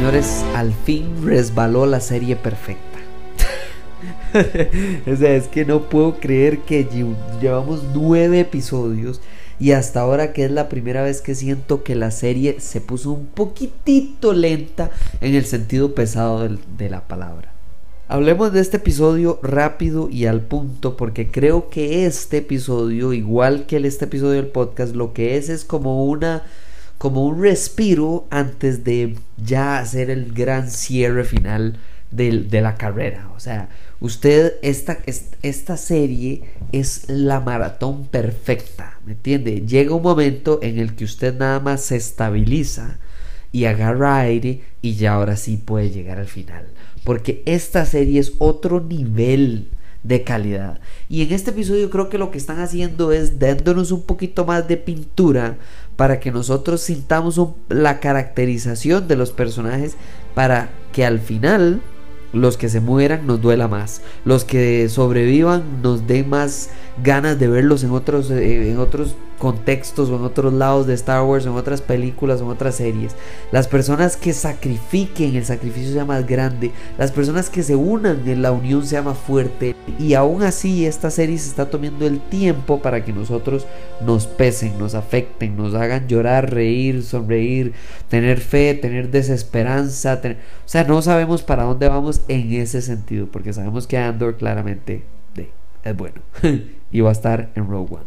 Señores, al fin resbaló la serie perfecta. o sea, es que no puedo creer que llevamos nueve episodios y hasta ahora que es la primera vez que siento que la serie se puso un poquitito lenta en el sentido pesado de la palabra. Hablemos de este episodio rápido y al punto porque creo que este episodio, igual que este episodio del podcast, lo que es es como una como un respiro antes de ya hacer el gran cierre final de, de la carrera. O sea, usted, esta, esta serie es la maratón perfecta, ¿me entiende? Llega un momento en el que usted nada más se estabiliza y agarra aire y ya ahora sí puede llegar al final. Porque esta serie es otro nivel de calidad. Y en este episodio creo que lo que están haciendo es dándonos un poquito más de pintura para que nosotros sintamos la caracterización de los personajes para que al final los que se mueran nos duela más, los que sobrevivan nos den más ganas de verlos en otros, eh, en otros contextos o en otros lados de Star Wars, en otras películas en otras series. Las personas que sacrifiquen, el sacrificio sea más grande. Las personas que se unan en la unión sea más fuerte. Y aún así esta serie se está tomando el tiempo para que nosotros nos pesen, nos afecten, nos hagan llorar, reír, sonreír, tener fe, tener desesperanza. O sea, no sabemos para dónde vamos en ese sentido, porque sabemos que Andor claramente es bueno y va a estar en Rogue One.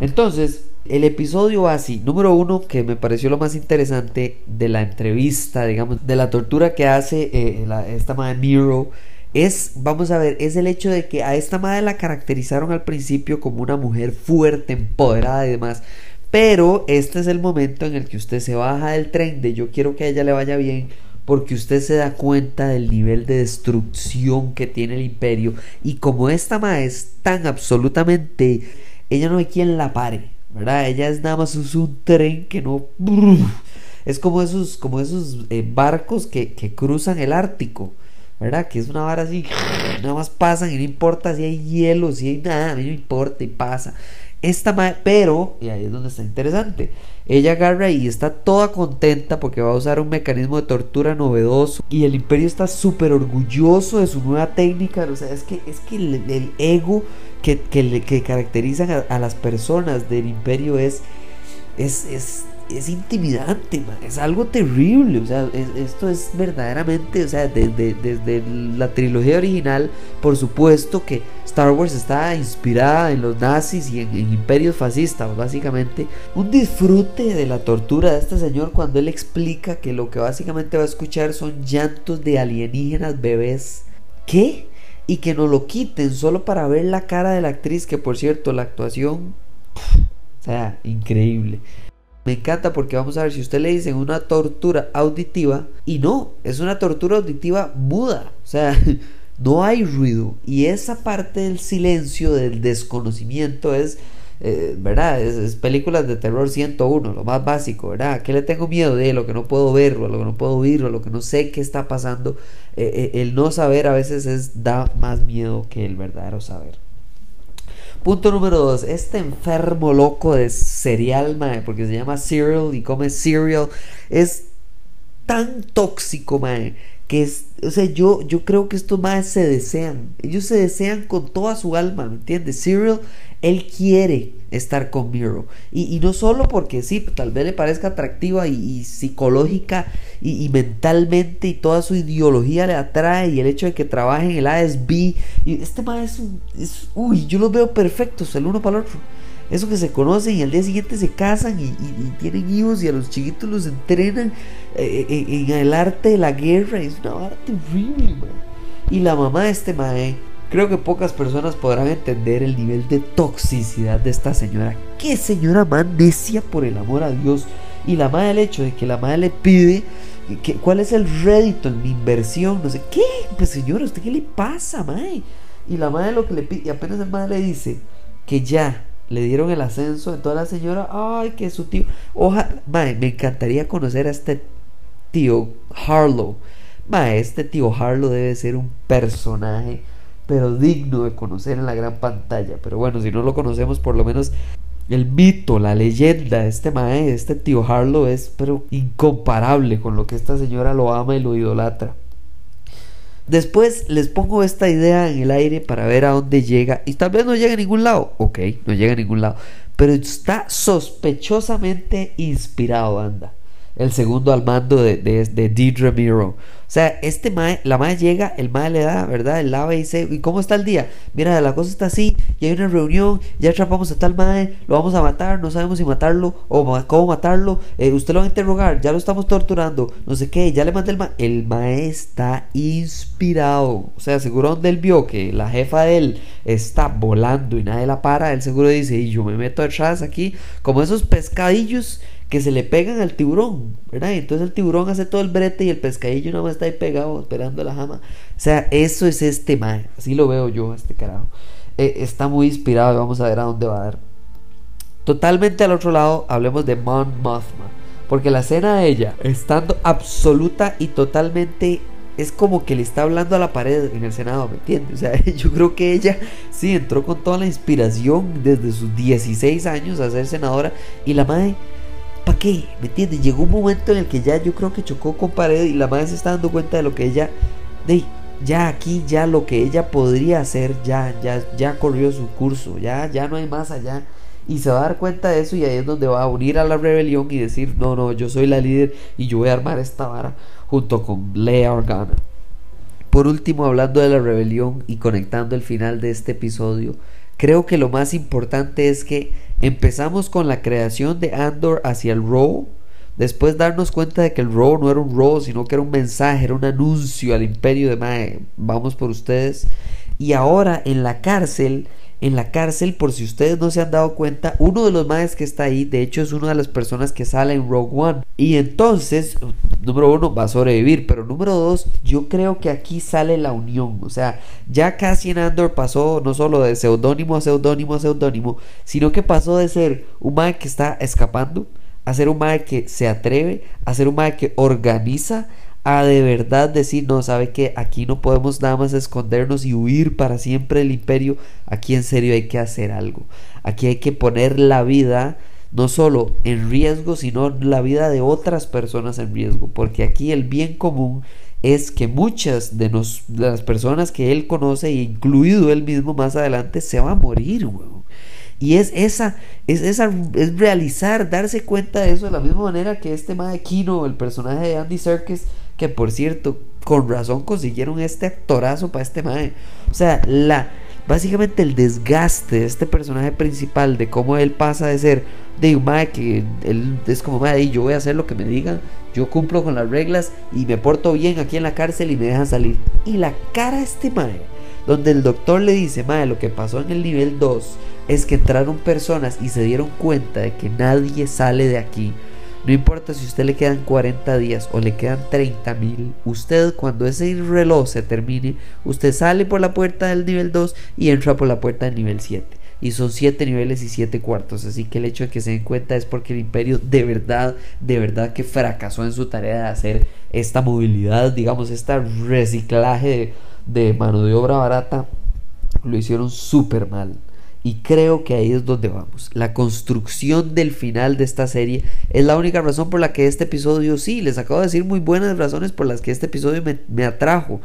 Entonces, el episodio así, número uno, que me pareció lo más interesante de la entrevista, digamos, de la tortura que hace eh, esta madre Miro, es, vamos a ver, es el hecho de que a esta madre la caracterizaron al principio como una mujer fuerte, empoderada y demás. Pero este es el momento en el que usted se baja del tren de yo quiero que a ella le vaya bien porque usted se da cuenta del nivel de destrucción que tiene el imperio y como esta madre es tan absolutamente ella no hay quien la pare, ¿verdad? Ella es nada más un tren que no... Es como esos, como esos eh, barcos que, que, cruzan el Ártico, ¿verdad? Que es una vara así, nada más pasan y no importa si hay hielo, si hay nada, a mí no importa y pasa. Esta pero, y ahí es donde está interesante, ella agarra y está toda contenta porque va a usar un mecanismo de tortura novedoso y el imperio está súper orgulloso de su nueva técnica, o sea, es que, es que el, ego que, que, que caracterizan a, las personas del imperio es, es, es es intimidante, es algo terrible, o sea, esto es verdaderamente, o sea, desde, la trilogía original, por supuesto que Star Wars está inspirada en los nazis y en, imperios fascistas, básicamente, un disfrute de la tortura de este señor cuando él explica que lo que básicamente va a escuchar son llantos de alienígenas bebés, ¿qué? Y que no lo quiten solo para ver la cara de la actriz, que por cierto, la actuación, o sea, increíble. Me encanta porque vamos a ver si usted le dice una tortura auditiva y no, es una tortura auditiva muda. O sea, no hay ruido. Y esa parte del silencio, del desconocimiento es, eh, ¿verdad? Es, películas de terror 101, lo más básico, ¿verdad? ¿Qué le tengo miedo de lo que no puedo ver, o lo que no puedo oír, o lo que no sé qué está pasando? Eh, eh, el no saber a veces es, da más miedo que el verdadero saber. Punto número dos, este enfermo loco de cereal, mae, porque se llama cereal y come cereal, es tan tóxico, mae, que es, o sea, yo, yo creo que estos más se desean, ellos se desean con toda su alma, ¿me entiendes? Cyril, él quiere estar con Miro, y, no solo porque sí, tal vez le parezca atractiva y, psicológica y, mentalmente y toda su ideología le atrae y el hecho de que trabaje en el ASB, y este más es, es, uy, yo los veo perfectos el uno para el otro. Eso que se conocen y al día siguiente se casan y, tienen hijos y a los chiquitos los entrenan eh, eh, en el arte de la guerra. Es una arte terrible, Y la mamá de este mae, creo que pocas personas podrán entender el nivel de toxicidad de esta señora. Qué señora más necia por el amor a Dios. Y la madre, el hecho de que la madre le pide ¿Qué, ¿Cuál es el rédito en mi inversión? No sé, ¿qué? Pues señora, ¿usted qué le pasa, mae? Y la madre lo que le pide, y apenas el madre le dice que ya le dieron el ascenso, entonces la señora, ay, que su tío, ojalá, mae, me encantaría conocer a este tío Harlow. Mae, este tío Harlow debe ser un personaje, pero digno de conocer en la gran pantalla. Pero bueno, si no lo conocemos, por lo menos el mito, la leyenda, este mae, este tío Harlow es pero incomparable con lo que esta señora lo ama y lo idolatra. Después les pongo esta idea en el aire para ver a dónde llega. Y tal vez no llegue a ningún lado. Ok, no llega a ningún lado. Pero está sospechosamente inspirado, anda el segundo al mando de, de, de Miro. O sea, este mae, la mae llega, el mae le da, ¿verdad? El lava y dice, ¿y cómo está el día? Mira, la cosa está así, y hay una reunión, ya atrapamos a tal mae, lo vamos a matar, no sabemos si matarlo o cómo matarlo, eh, usted lo va a interrogar, ya lo estamos torturando, no sé qué, ya le mandé el mae. El mae está inspirado, o sea, seguro donde él vio que la jefa de él está volando y nadie la para, él seguro dice, y yo me meto atrás aquí, como esos pescadillos que se le pegan al tiburón, ¿verdad? entonces el tiburón hace todo el brete y el pescadillo nada más está ahí pegado esperando la jama. O sea, eso es este mae, así lo veo yo, este carajo. Eh, está muy inspirado vamos a ver a dónde va a dar. Totalmente al otro lado, hablemos de Mon Mothma. Porque la escena de ella, estando absoluta y totalmente es como que le está hablando a la pared en el Senado, ¿me entiendes? O sea, yo creo que ella sí entró con toda la inspiración desde sus 16 años a ser senadora y la madre ¿Para qué? ¿Me entiendes? Llegó un momento en el que ya yo creo que chocó con pared y la madre se está dando cuenta de lo que ella. De, ya aquí, ya lo que ella podría hacer, ya, ya, ya corrió su curso, ya, ya no hay más allá. Y se va a dar cuenta de eso y ahí es donde va a unir a la rebelión y decir, no, no, yo soy la líder y yo voy a armar esta vara junto con Lea Organa. Por último, hablando de la rebelión y conectando el final de este episodio, creo que lo más importante es que Empezamos con la creación de Andor hacia el Raw. Después darnos cuenta de que el Raw no era un Raw, sino que era un mensaje, era un anuncio al imperio de Mae. Vamos por ustedes. Y ahora en la cárcel en la cárcel, por si ustedes no se han dado cuenta, uno de los maes que está ahí, de hecho es una de las personas que sale en Rogue One. Y entonces, número uno, va a sobrevivir, pero número dos, yo creo que aquí sale la unión. O sea, ya casi en Andor pasó no solo de seudónimo a seudónimo a seudónimo, sino que pasó de ser un mae que está escapando, a ser un mae que se atreve, a ser un mae que organiza, a de verdad decir, no, sabe que aquí no podemos nada más escondernos y huir para siempre del imperio, aquí en serio hay que hacer algo, aquí hay que poner la vida no solo en riesgo, sino la vida de otras personas en riesgo, porque aquí el bien común es que muchas de, nos, las personas que él conoce, incluido él mismo más adelante, se va a morir, Y es esa, es esa, es realizar, darse cuenta de eso de la misma manera que este Kino, el personaje de Andy Serkis, que por cierto, con razón consiguieron este actorazo para este mae. O sea, la básicamente el desgaste de este personaje principal, de cómo él pasa de ser de un mae que él es como mae, yo voy a hacer lo que me digan, yo cumplo con las reglas y me porto bien aquí en la cárcel y me dejan salir. Y la cara de este mae, donde el doctor le dice, mae, lo que pasó en el nivel 2 es que entraron personas y se dieron cuenta de que nadie sale de aquí no importa si a usted le quedan 40 días o le quedan 30 mil, usted cuando ese reloj se termine, usted sale por la puerta del nivel 2 y entra por la puerta del nivel 7. Y son 7 niveles y 7 cuartos. Así que el hecho de que se den cuenta es porque el imperio de verdad, de verdad que fracasó en su tarea de hacer esta movilidad, digamos, este reciclaje de, de mano de obra barata. Lo hicieron súper mal. Y creo que ahí es donde vamos. La construcción del final de esta serie es la única razón por la que este episodio, sí, les acabo de decir muy buenas razones por las que este episodio me, atrajo.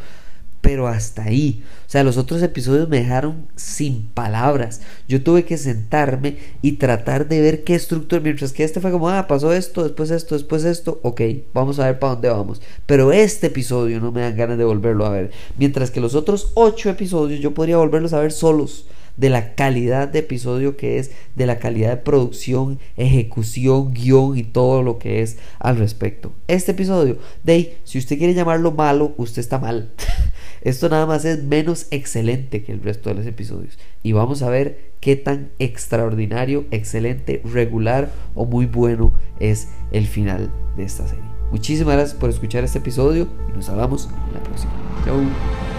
Pero hasta ahí. O sea, los otros episodios me dejaron sin palabras. Yo tuve que sentarme y tratar de ver qué estructura. Mientras que este fue como, ah, pasó esto, después esto, después esto. Ok, vamos a ver para dónde vamos. Pero este episodio no me dan ganas de volverlo a ver. Mientras que los otros ocho episodios yo podría volverlos a ver solos de la calidad de episodio que es, de la calidad de producción, ejecución, guion y todo lo que es al respecto. Este episodio, de si usted quiere llamarlo malo, usted está mal. Esto nada más es menos excelente que el resto de los episodios. Y vamos a ver qué tan extraordinario, excelente, regular o muy bueno es el final de esta serie. Muchísimas gracias por escuchar este episodio y nos hablamos en la próxima. Chau.